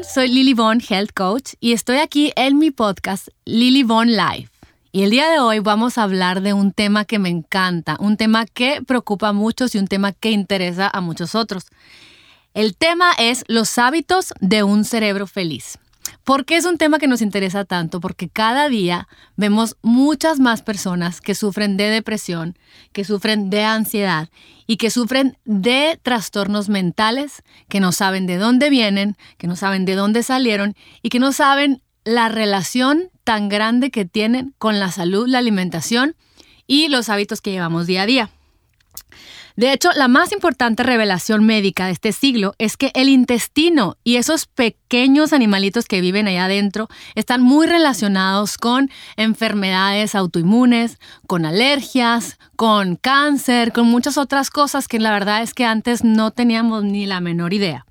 Soy Lily Von, Health Coach, y estoy aquí en mi podcast Lily Von Life. Y el día de hoy vamos a hablar de un tema que me encanta, un tema que preocupa a muchos y un tema que interesa a muchos otros. El tema es los hábitos de un cerebro feliz. ¿Por qué es un tema que nos interesa tanto? Porque cada día vemos muchas más personas que sufren de depresión, que sufren de ansiedad y que sufren de trastornos mentales, que no saben de dónde vienen, que no saben de dónde salieron y que no saben la relación tan grande que tienen con la salud, la alimentación y los hábitos que llevamos día a día. De hecho, la más importante revelación médica de este siglo es que el intestino y esos pequeños animalitos que viven allá adentro están muy relacionados con enfermedades autoinmunes, con alergias, con cáncer, con muchas otras cosas que la verdad es que antes no teníamos ni la menor idea.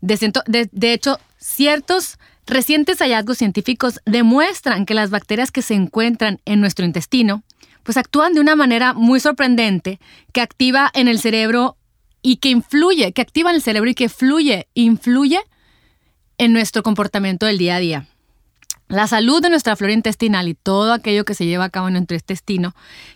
De, hecho, ciertos recientes hallazgos científicos demuestran que las bacterias que se encuentran en nuestro intestino pues actúan de una manera muy sorprendente que activa en el cerebro y que influye, que activa en el cerebro y que fluye, influye en nuestro comportamiento del día a día. La salud de nuestra flora intestinal y todo aquello que se lleva a cabo en nuestro intestino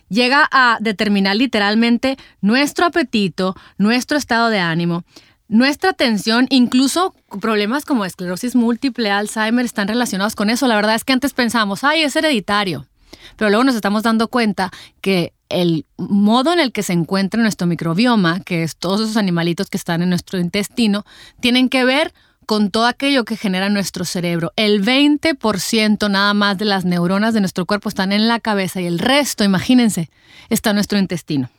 llega a determinar literalmente nuestro apetito, nuestro estado de ánimo, nuestra atención, incluso problemas como esclerosis múltiple, Alzheimer, están relacionados con eso. La verdad es que antes pensábamos, ay, es hereditario. Pero luego nos estamos dando cuenta que el modo en el que se encuentra nuestro microbioma, que es todos esos animalitos que están en nuestro intestino, tienen que ver con todo aquello que genera nuestro cerebro. El 20% nada más de las neuronas de nuestro cuerpo están en la cabeza y el resto, imagínense, está en nuestro intestino.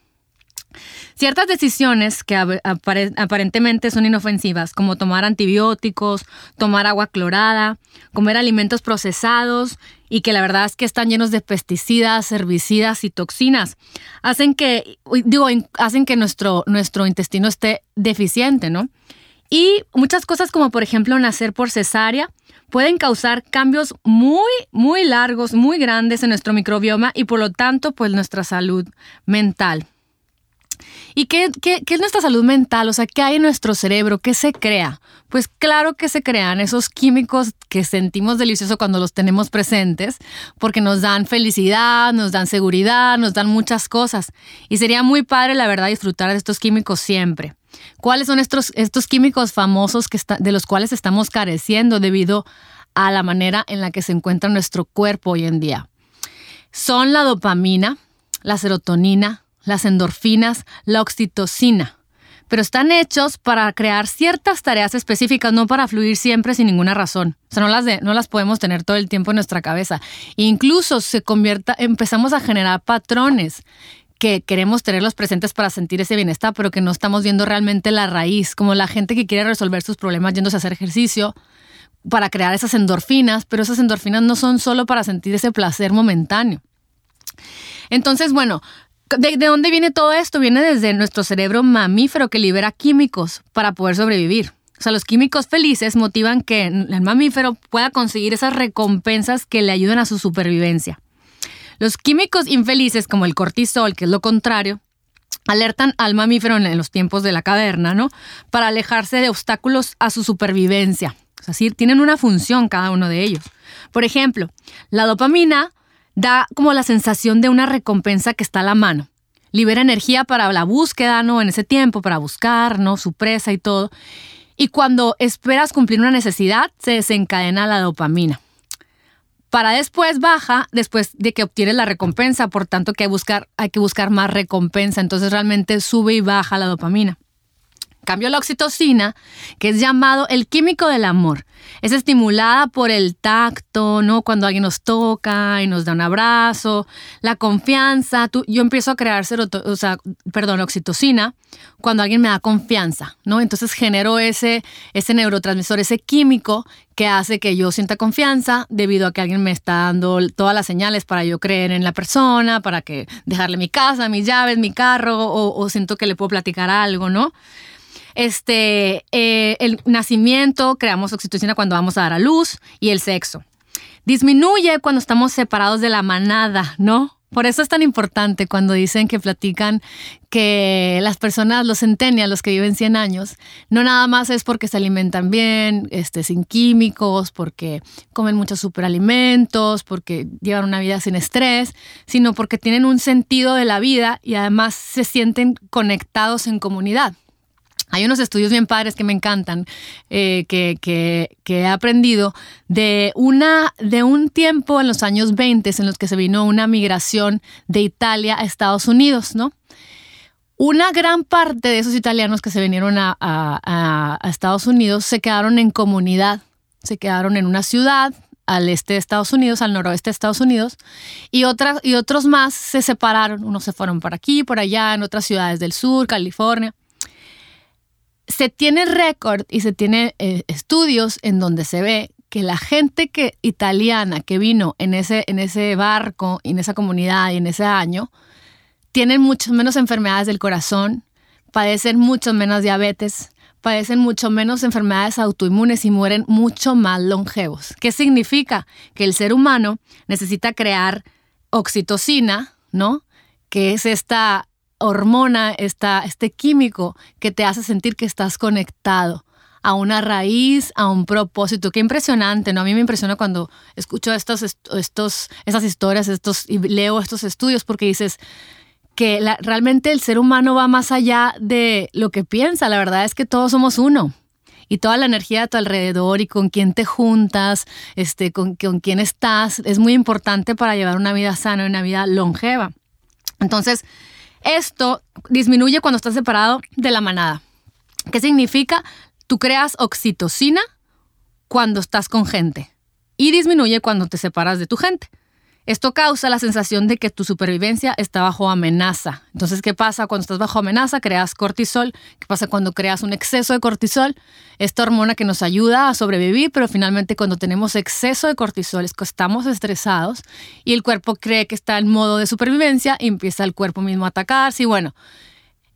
Ciertas decisiones que aparentemente son inofensivas, como tomar antibióticos, tomar agua clorada, comer alimentos procesados y que la verdad es que están llenos de pesticidas, herbicidas y toxinas, hacen que, digo, hacen que nuestro, nuestro intestino esté deficiente, ¿no? Y muchas cosas como por ejemplo nacer por cesárea pueden causar cambios muy, muy largos, muy grandes en nuestro microbioma y por lo tanto pues nuestra salud mental. ¿Y qué, es nuestra salud mental? O sea, ¿qué hay en nuestro cerebro? ¿Qué se crea? Pues claro que se crean esos químicos que sentimos delicioso cuando los tenemos presentes, porque nos dan felicidad, nos dan seguridad, nos dan muchas cosas. Y sería muy padre, la verdad, disfrutar de estos químicos siempre. ¿Cuáles son estos, estos químicos famosos que de los cuales estamos careciendo debido a la manera en la que se encuentra nuestro cuerpo hoy en día? Son la dopamina, la serotonina, las endorfinas, la oxitocina, pero están hechos para crear ciertas tareas específicas, no para fluir siempre sin ninguna razón. O sea, no las, no las podemos tener todo el tiempo en nuestra cabeza. incluso se convierta, empezamos a generar patrones que queremos tenerlos presentes para sentir ese bienestar, pero que no estamos viendo realmente la raíz, como la gente que quiere resolver sus problemas yéndose a hacer ejercicio para crear esas endorfinas, pero esas endorfinas no son solo para sentir ese placer momentáneo. Entonces, bueno, ¿De, dónde viene todo esto? Viene desde nuestro cerebro mamífero que libera químicos para poder sobrevivir. O sea, los químicos felices motivan que el mamífero pueda conseguir esas recompensas que le ayudan a su supervivencia. Los químicos infelices, como el cortisol, que es lo contrario, alertan al mamífero en los tiempos de la caverna, ¿no? Para alejarse de obstáculos a su supervivencia. O sea, tienen una función cada uno de ellos. Por ejemplo, la dopamina da como la sensación de una recompensa que está a la mano. Libera energía para la búsqueda, ¿no? En ese tiempo, para buscar, ¿no? Su presa y todo. Y cuando esperas cumplir una necesidad, se desencadena la dopamina. Para después baja, después de que obtienes la recompensa, por tanto que buscar, hay que buscar más recompensa. Entonces realmente sube y baja la dopamina cambio, la oxitocina, que es llamado el químico del amor, es estimulada por el tacto, ¿no? Cuando alguien nos toca y nos da un abrazo, la confianza. yo empiezo a crear o sea, perdón, oxitocina cuando alguien me da confianza, ¿no? Entonces genero ese, ese neurotransmisor, ese químico que hace que yo sienta confianza debido a que alguien me está dando todas las señales para yo creer en la persona, para que dejarle mi casa, mis llaves, mi carro, o, o siento que le puedo platicar algo, ¿no? Este, eh, el nacimiento, creamos oxitocina cuando vamos a dar a luz y el sexo. Disminuye cuando estamos separados de la manada, ¿no? Por eso es tan importante cuando dicen que platican que las personas, los centenias, los que viven 100 años, no nada más es porque se alimentan bien, este, sin químicos, porque comen muchos superalimentos, porque llevan una vida sin estrés, sino porque tienen un sentido de la vida y además se sienten conectados en comunidad. Hay unos estudios bien padres que me encantan, eh, que, he aprendido de, una, de un tiempo en los años 20 en los que se vino una migración de Italia a Estados Unidos, ¿no? Una gran parte de esos italianos que se vinieron a, Estados Unidos se quedaron en comunidad, se quedaron en una ciudad al este de Estados Unidos, al noroeste de Estados Unidos, y, otras, y otros más se separaron, unos se fueron por aquí, por allá, en otras ciudades del sur, California se tiene récord y se tiene eh, estudios en donde se ve que la gente que, italiana que vino en ese, en ese barco, en esa comunidad y en ese año, tienen muchas menos enfermedades del corazón, padecen mucho menos diabetes, padecen mucho menos enfermedades autoinmunes y mueren mucho más longevos. ¿Qué significa? Que el ser humano necesita crear oxitocina, ¿no? Que es esta hormona, esta, este químico que te hace sentir que estás conectado a una raíz, a un propósito. Qué impresionante, ¿no? A mí me impresiona cuando escucho estos, estos, estas historias estos, y leo estos estudios porque dices que realmente el ser humano va más allá de lo que piensa. La verdad es que todos somos uno. Y toda la energía a tu alrededor y con quién te juntas, este, con, con quién estás, es muy importante para llevar una vida sana y una vida longeva. Entonces, esto disminuye cuando estás separado de la manada. ¿Qué significa? Tú creas oxitocina cuando estás con gente y disminuye cuando te separas de tu gente. Esto causa la sensación de que tu supervivencia está bajo amenaza. Entonces, ¿qué pasa cuando estás bajo amenaza? Creas cortisol. ¿Qué pasa cuando creas un exceso de cortisol? Esta hormona que nos ayuda a sobrevivir, pero finalmente cuando tenemos exceso de cortisol es que estamos estresados y el cuerpo cree que está en modo de supervivencia y empieza el cuerpo mismo a atacarse. Y bueno,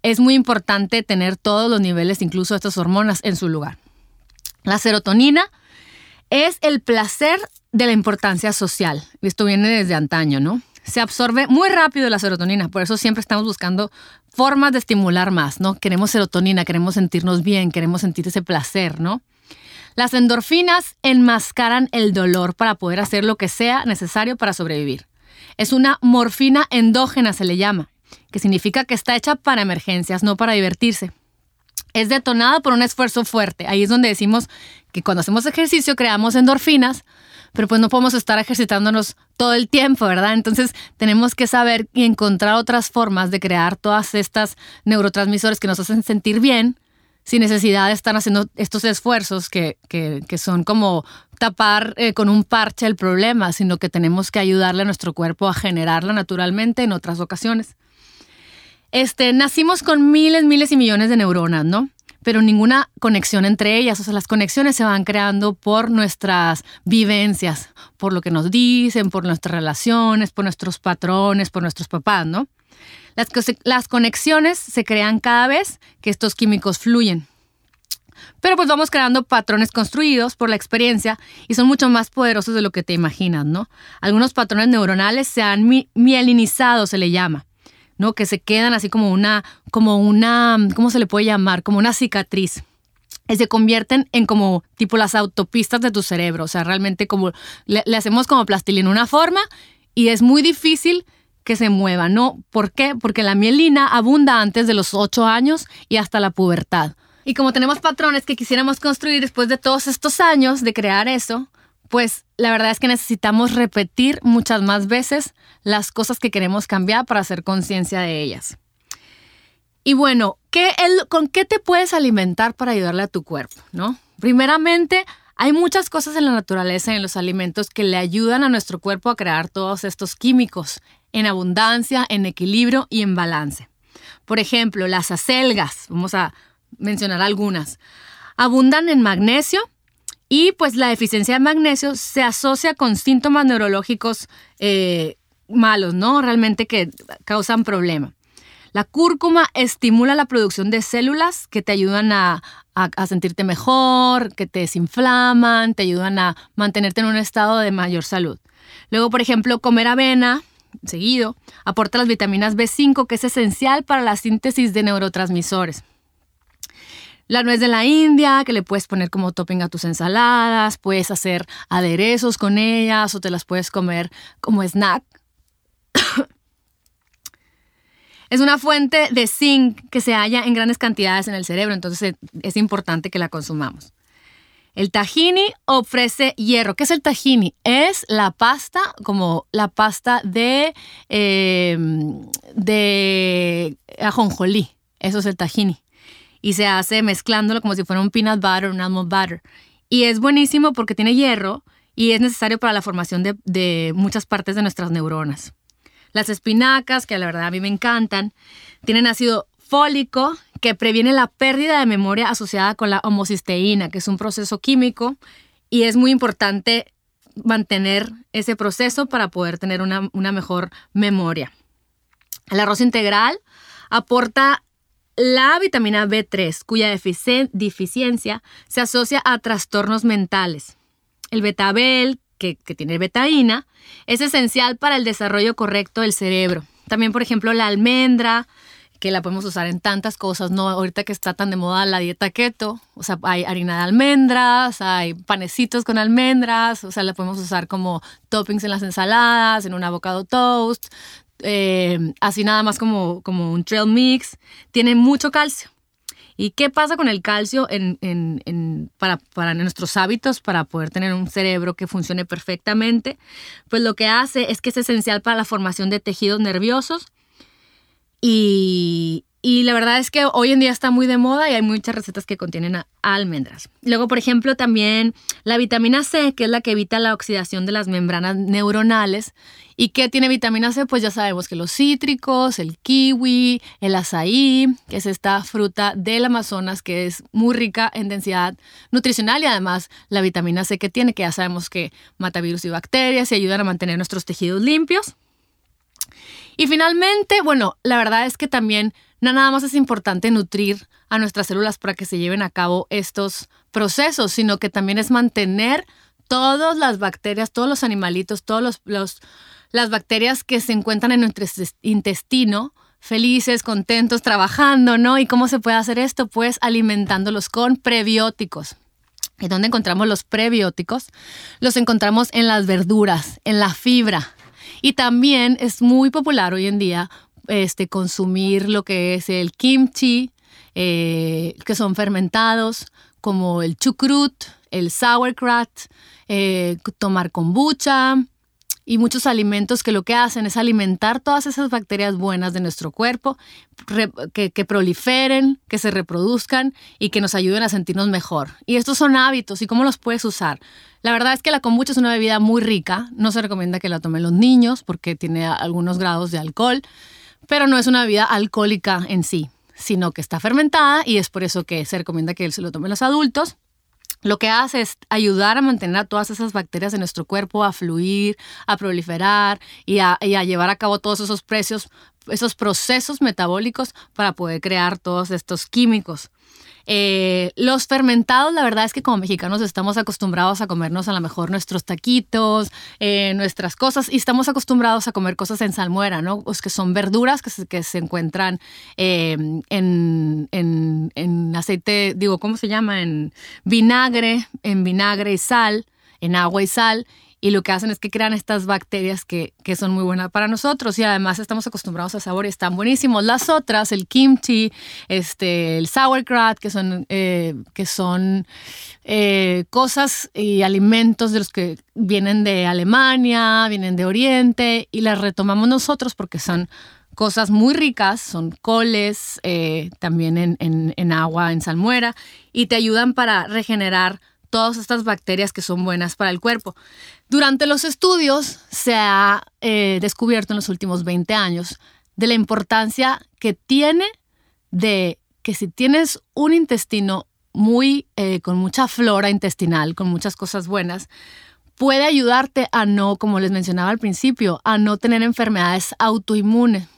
es muy importante tener todos los niveles, incluso estas hormonas, en su lugar. La serotonina es el placer de la importancia social. Esto viene desde antaño, ¿no? Se absorbe muy rápido la serotonina, por eso siempre estamos buscando formas de estimular más, ¿no? Queremos serotonina, queremos sentirnos bien, queremos sentir ese placer, ¿no? Las endorfinas enmascaran el dolor para poder hacer lo que sea necesario para sobrevivir. Es una morfina endógena, se le llama, que significa que está hecha para emergencias, no para divertirse es detonada por un esfuerzo fuerte. Ahí es donde decimos que cuando hacemos ejercicio creamos endorfinas, pero pues no podemos estar ejercitándonos todo el tiempo, ¿verdad? Entonces tenemos que saber y encontrar otras formas de crear todas estas neurotransmisores que nos hacen sentir bien sin necesidad de estar haciendo estos esfuerzos que, son como tapar eh, con un parche el problema, sino que tenemos que ayudarle a nuestro cuerpo a generarla naturalmente en otras ocasiones. Este, nacimos con miles, miles y millones de neuronas, ¿no? Pero ninguna conexión entre ellas. O sea, las conexiones se van creando por nuestras vivencias, por lo que nos dicen, por nuestras relaciones, por nuestros patrones, por nuestros papás, ¿no? Las, conexiones se crean cada vez que estos químicos fluyen. Pero pues vamos creando patrones construidos por la experiencia y son mucho más poderosos de lo que te imaginas, ¿no? Algunos patrones neuronales se han mielinizado, se le llama. ¿No? Que se quedan así como una, como una, ¿cómo se le puede llamar? Como una cicatriz. Y se convierten en como tipo las autopistas de tu cerebro. O sea, realmente como le, hacemos como plastilina una forma y es muy difícil que se mueva, ¿no? ¿Por qué? Porque la mielina abunda antes de los 8 años y hasta la pubertad. Y como tenemos patrones que quisiéramos construir después de todos estos años de crear eso, pues la verdad es que necesitamos repetir muchas más veces las cosas que queremos cambiar para hacer conciencia de ellas. Y bueno, ¿qué ¿con qué te puedes alimentar para ayudarle a tu cuerpo? ¿no? Primeramente, hay muchas cosas en la naturaleza y en los alimentos que le ayudan a nuestro cuerpo a crear todos estos químicos en abundancia, en equilibrio y en balance. Por ejemplo, las acelgas, vamos a mencionar algunas, abundan en magnesio, y pues la deficiencia de magnesio se asocia con síntomas neurológicos eh, malos, ¿no? Realmente que causan problema. La cúrcuma estimula la producción de células que te ayudan a, sentirte mejor, que te desinflaman, te ayudan a mantenerte en un estado de mayor salud. Luego, por ejemplo, comer avena seguido. Aporta las vitaminas B5, que es esencial para la síntesis de neurotransmisores. La nuez de la India, que le puedes poner como topping a tus ensaladas, puedes hacer aderezos con ellas o te las puedes comer como snack. es una fuente de zinc que se halla en grandes cantidades en el cerebro, entonces es importante que la consumamos. El tahini ofrece hierro. ¿Qué es el tahini? Es la pasta, como la pasta de, eh, de ajonjolí. Eso es el tahini. Y se hace mezclándolo como si fuera un peanut butter, un almond butter. Y es buenísimo porque tiene hierro y es necesario para la formación de, de muchas partes de nuestras neuronas. Las espinacas, que la verdad a mí me encantan, tienen ácido fólico que previene la pérdida de memoria asociada con la homocisteína, que es un proceso químico y es muy importante mantener ese proceso para poder tener una, mejor memoria. El arroz integral aporta la vitamina B3, cuya deficiencia se asocia a trastornos mentales. El betabel, que, que tiene betaína, es esencial para el desarrollo correcto del cerebro. También, por ejemplo, la almendra, que la podemos usar en tantas cosas, ¿no? Ahorita que está tan de moda la dieta keto, o sea, hay harina de almendras, hay panecitos con almendras, o sea, la podemos usar como toppings en las ensaladas, en un avocado toast, eh, así nada más como, como un trail mix. Tiene mucho calcio. ¿Y qué pasa con el calcio en, en, en, para, para, nuestros hábitos, para poder tener un cerebro que funcione perfectamente? Pues lo que hace es que es esencial para la formación de tejidos nerviosos y, la verdad es que hoy en día está muy de moda y hay muchas recetas que contienen almendras. Luego, por ejemplo, también la vitamina C, que es la que evita la oxidación de las membranas neuronales. ¿Y qué tiene vitamina C? Pues ya sabemos que los cítricos, el kiwi, el azaí, que es esta fruta del Amazonas que es muy rica en densidad nutricional y además la vitamina C que tiene, que ya sabemos que mata virus y bacterias y ayudan a mantener nuestros tejidos limpios. Y finalmente, bueno, la verdad es que también nada más es importante nutrir a nuestras células para que se lleven a cabo estos procesos, sino que también es mantener todas las bacterias, todos los animalitos, todas los, las bacterias que se encuentran en nuestro intestino felices, contentos, trabajando, ¿no? ¿Y cómo se puede hacer esto? Pues alimentándolos con prebióticos. ¿Y dónde encontramos los prebióticos? Los encontramos en las verduras, en la fibra, y también es muy popular hoy en día este, consumir lo que es el kimchi, eh, que son fermentados, como el chucrut, el sauerkraut, eh, tomar kombucha, y muchos alimentos que lo que hacen es alimentar todas esas bacterias buenas de nuestro cuerpo, que, que, proliferen, que se reproduzcan y que nos ayuden a sentirnos mejor. Y estos son hábitos y cómo los puedes usar. La verdad es que la kombucha es una bebida muy rica, no se recomienda que la tomen los niños porque tiene algunos grados de alcohol, pero no es una bebida alcohólica en sí, sino que está fermentada y es por eso que se recomienda que se lo tomen los adultos lo que hace es ayudar a mantener a todas esas bacterias en nuestro cuerpo a fluir, a proliferar y a, llevar a cabo todos esos precios, esos procesos metabólicos para poder crear todos estos químicos. Eh, los fermentados, la verdad es que como mexicanos estamos acostumbrados a comernos a lo mejor nuestros taquitos, eh, nuestras cosas, y estamos acostumbrados a comer cosas en salmuera, ¿no? Pues que son verduras que se, que se encuentran eh, en, en, en aceite, digo, ¿cómo se llama? En vinagre, en vinagre y sal, en agua y sal, y lo que hacen es que crean estas bacterias que, que, son muy buenas para nosotros y además estamos acostumbrados a sabores están buenísimos. Las otras, el kimchi, este, el sauerkraut, que son, eh, que son eh, cosas y alimentos de los que vienen de Alemania, vienen de Oriente y las retomamos nosotros porque son cosas muy ricas, son coles, eh, también en, en agua, en salmuera, y te ayudan para regenerar todas estas bacterias que son buenas para el cuerpo. Durante los estudios se ha eh, descubierto en los últimos 20 años de la importancia que tiene de que si tienes un intestino muy eh, con mucha flora intestinal, con muchas cosas buenas, puede ayudarte a no, como les mencionaba al principio, a no tener enfermedades autoinmunes.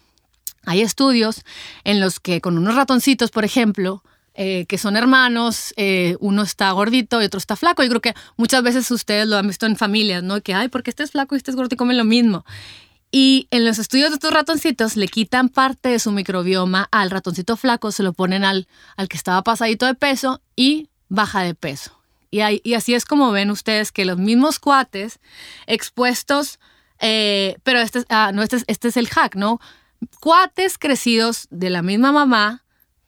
Hay estudios en los que con unos ratoncitos, por ejemplo, eh, que son hermanos, eh, uno está gordito y otro está flaco. Yo creo que muchas veces ustedes lo han visto en familias, ¿no? Que, ay, porque este es flaco y este es gordo y comen lo mismo. Y en los estudios de estos ratoncitos le quitan parte de su microbioma al ratoncito flaco, se lo ponen al, al que estaba pasadito de peso y baja de peso. Y, y así es como ven ustedes que los mismos cuates expuestos, eh, pero este, ah, no, este, este es el hack, ¿no? Cuates crecidos de la misma mamá,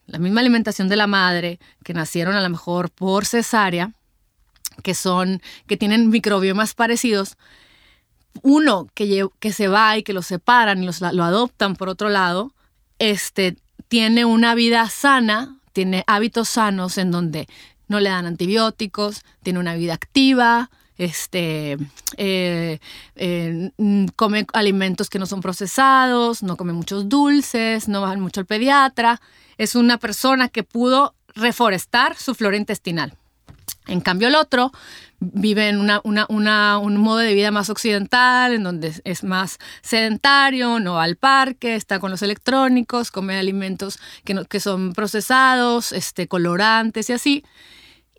la misma alimentación de la madre, que nacieron a lo mejor por cesárea, que son, que tienen microbiomas parecidos, uno que, que se va y que los separan y los, lo adoptan por otro lado, este, tiene una vida sana, tiene hábitos sanos en donde no le dan antibióticos, tiene una vida activa, este, eh, eh, come alimentos que no son procesados, no come muchos dulces, no va mucho al pediatra. Es una persona que pudo reforestar su flora intestinal. En cambio, el otro vive en una, un modo de vida más occidental, en donde es más sedentario, no va al parque, está con los electrónicos, come alimentos que, que son procesados, este, colorantes y así.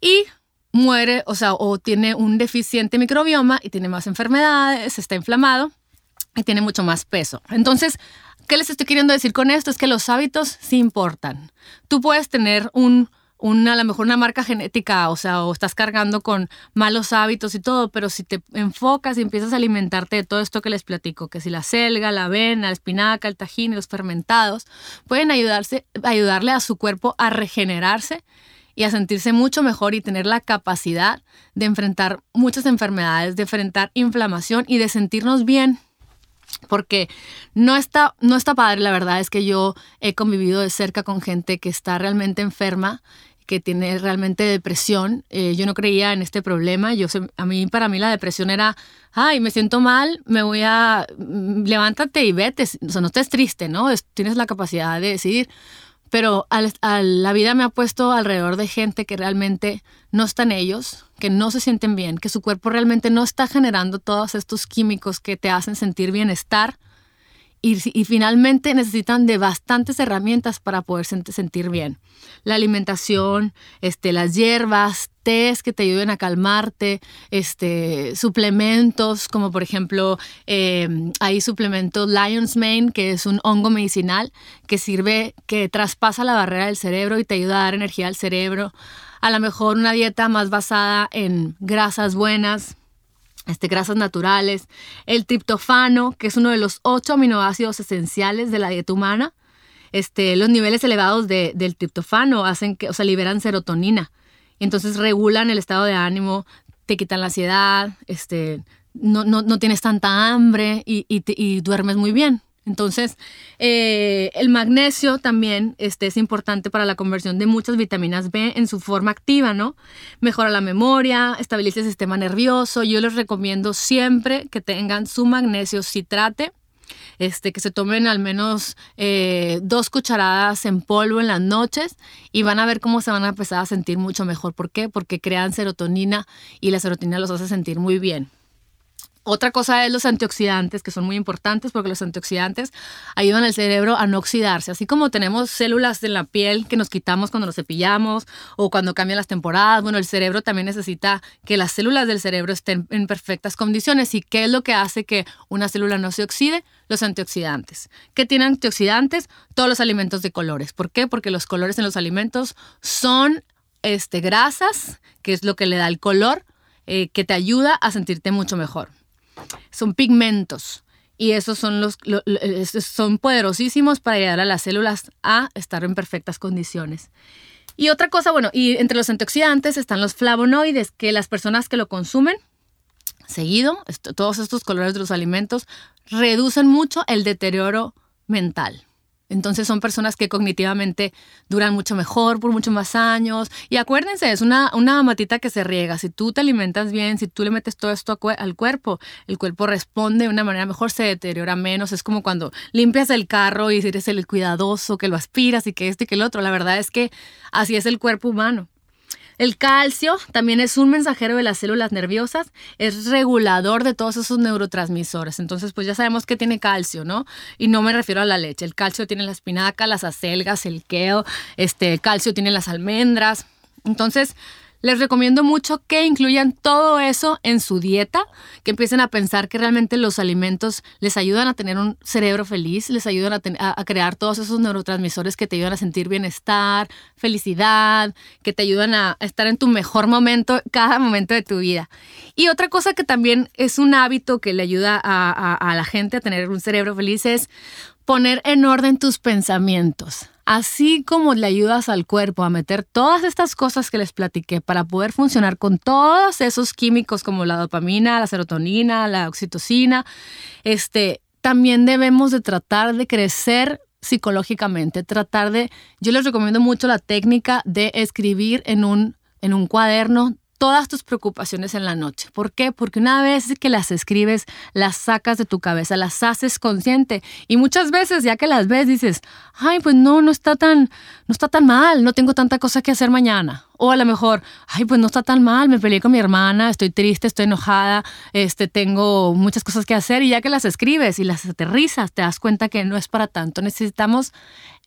Y muere, o sea, o tiene un deficiente microbioma y tiene más enfermedades, está inflamado y tiene mucho más peso. Entonces, ¿qué les estoy queriendo decir con esto? Es que los hábitos sí importan. Tú puedes tener un a lo mejor una marca genética, o sea, o estás cargando con malos hábitos y todo, pero si te enfocas y empiezas a alimentarte de todo esto que les platico, que si la selga, la avena, la espinaca, el tajín los fermentados, pueden ayudarse, ayudarle a su cuerpo a regenerarse y a sentirse mucho mejor y tener la capacidad de enfrentar muchas enfermedades, de enfrentar inflamación y de sentirnos bien porque no está, no está padre, la verdad es que yo he convivido de cerca con gente que está realmente enferma, que tiene realmente depresión. Eh, yo no creía en este problema. Yo, a mí, para mí la depresión era, ay, me siento mal, me voy a, mm, levántate y vete. O sea, no estés triste, ¿no? tienes la capacidad de decidir. Pero la vida me ha puesto alrededor de gente que realmente no están ellos, que no se sienten bien, que su cuerpo realmente no está generando todos estos químicos que te hacen sentir bienestar y, finalmente necesitan de bastantes herramientas para poder sentir bien. La alimentación, este, las hierbas, tés que te ayuden a calmarte, este, suplementos como por ejemplo em, hay suplementos Lion's Mane que es un hongo medicinal que sirve, que traspasa la barrera del cerebro y te ayuda a dar energía al cerebro. A lo mejor una dieta más basada en grasas buenas, este, grasas naturales, el triptofano, que es uno de los ocho aminoácidos esenciales de la dieta humana. Este, los niveles elevados de, del triptofano hacen que, o sea, liberan serotonina. Y entonces regulan el estado de ánimo, te quitan la ansiedad, este, no, no, no tienes tanta hambre y, y duermes muy bien. Entonces, eh, el magnesio también este, es importante para la conversión de muchas vitaminas B en su forma activa, ¿no? Mejora la memoria, estabiliza el sistema nervioso. Yo les recomiendo siempre que tengan su magnesio citrate. Este, que se tomen al menos eh, dos cucharadas en polvo en las noches y van a ver cómo se van a empezar a sentir mucho mejor. ¿Por qué? Porque crean serotonina y la serotonina los hace sentir muy bien. Otra cosa es los antioxidantes, que son muy importantes porque los antioxidantes ayudan al cerebro a no oxidarse. Así como tenemos células en la piel que nos quitamos cuando nos cepillamos o cuando cambian las temporadas, bueno, el cerebro también necesita que las células del cerebro estén en perfectas condiciones. ¿Y qué es lo que hace que una célula no se oxide? Los antioxidantes. ¿Qué tienen antioxidantes? Todos los alimentos de colores. ¿Por qué? Porque los colores en los alimentos son este, grasas, que es lo que le da el color, eh, que te ayuda a sentirte mucho mejor son pigmentos y esos son, los, son poderosísimos para ayudar a las células a estar en perfectas condiciones. Y otra cosa, bueno, y entre los antioxidantes están los flavonoides, que las personas que lo consumen seguido, todos estos colores de los alimentos, reducen mucho el deterioro mental. Entonces son personas que cognitivamente duran mucho mejor por muchos más años. Y acuérdense, es una, una matita que se riega. Si tú te alimentas bien, si tú le metes todo esto al cuerpo, el cuerpo responde de una manera mejor, se deteriora menos. Es como cuando limpias el carro y eres el cuidadoso, que lo aspiras y que este y que el otro. La verdad es que así es el cuerpo humano. El calcio también es un mensajero de las células nerviosas, es regulador de todos esos neurotransmisores. Entonces, pues ya sabemos que tiene calcio, ¿no? Y no me refiero a la leche. El calcio tiene la espinaca, las acelgas, el kale, este, calcio tiene las almendras. Entonces, Les recomiendo mucho que incluyan todo eso en su dieta, que empiecen a pensar que realmente los alimentos les ayudan a tener un cerebro feliz, les ayudan a, crear todos esos neurotransmisores que te ayudan a sentir bienestar, felicidad, que te ayudan a estar en tu mejor momento cada momento de tu vida. Y otra cosa que también es un hábito que le ayuda a la gente a tener un cerebro feliz es poner en orden tus pensamientos. Así como le ayudas al cuerpo a meter todas estas cosas que les platiqué para poder funcionar con todos esos químicos como la dopamina, la serotonina, la oxitocina, este, también debemos de tratar de crecer psicológicamente, tratar de, yo les recomiendo mucho la técnica de escribir en un, en un cuaderno todas tus preocupaciones en la noche. ¿Por qué? Porque una vez que las escribes, las sacas de tu cabeza, las haces consciente y muchas veces ya que las ves dices, "Ay, pues no, no está tan no está tan mal, no tengo tanta cosa que hacer mañana." O a lo mejor, ay, pues no está tan mal, me peleé con mi hermana, estoy triste, estoy enojada, este, tengo muchas cosas que hacer y ya que las escribes y las aterrizas, te das cuenta que no es para tanto. Necesitamos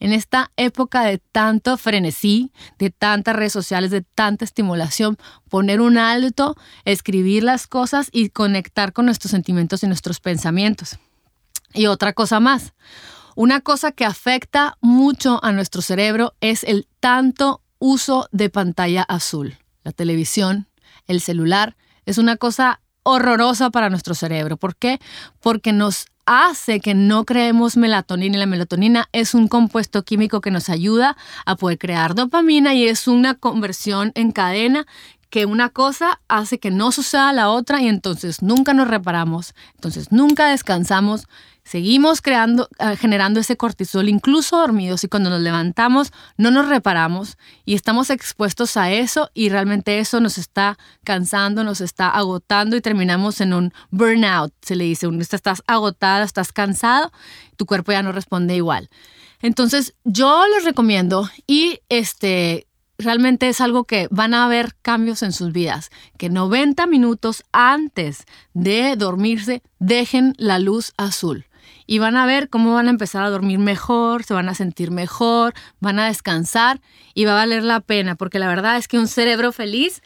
en esta época de tanto frenesí, de tantas redes sociales, de tanta estimulación, poner un alto, escribir las cosas y conectar con nuestros sentimientos y nuestros pensamientos. Y otra cosa más, una cosa que afecta mucho a nuestro cerebro es el tanto uso de pantalla azul. La televisión, el celular, es una cosa horrorosa para nuestro cerebro. ¿Por qué? Porque nos hace que no creemos melatonina la melatonina es un compuesto químico que nos ayuda a poder crear dopamina y es una conversión en cadena que una cosa hace que no suceda la otra y entonces nunca nos reparamos, entonces nunca descansamos, seguimos creando, ah, generando ese cortisol incluso dormidos y cuando nos levantamos no nos reparamos y estamos expuestos a eso y realmente eso nos está cansando, nos está agotando y terminamos en un burnout, se le dice, estás agotado, estás cansado, tu cuerpo ya no responde igual. Entonces yo les recomiendo y este realmente es algo que van a haber cambios en sus vidas, que 90 minutos antes de dormirse dejen la luz azul y van a ver cómo van a empezar a dormir mejor, se van a sentir mejor, van a descansar y va a valer la pena, porque la verdad es que un cerebro feliz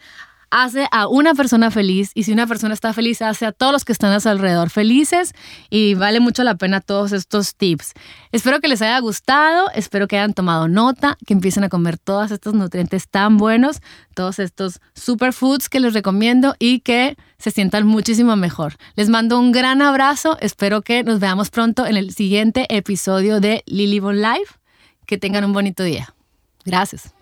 hace a una persona feliz y si una persona está feliz hace a todos los que están a su alrededor felices y vale mucho la pena todos estos tips. Espero que les haya gustado, espero que hayan tomado nota, que empiecen a comer todos estos nutrientes tan buenos, todos estos superfoods que les recomiendo y que se sientan muchísimo mejor. Les mando un gran abrazo, espero que nos veamos pronto en el siguiente episodio de Lily Life. Que tengan un bonito día. Gracias.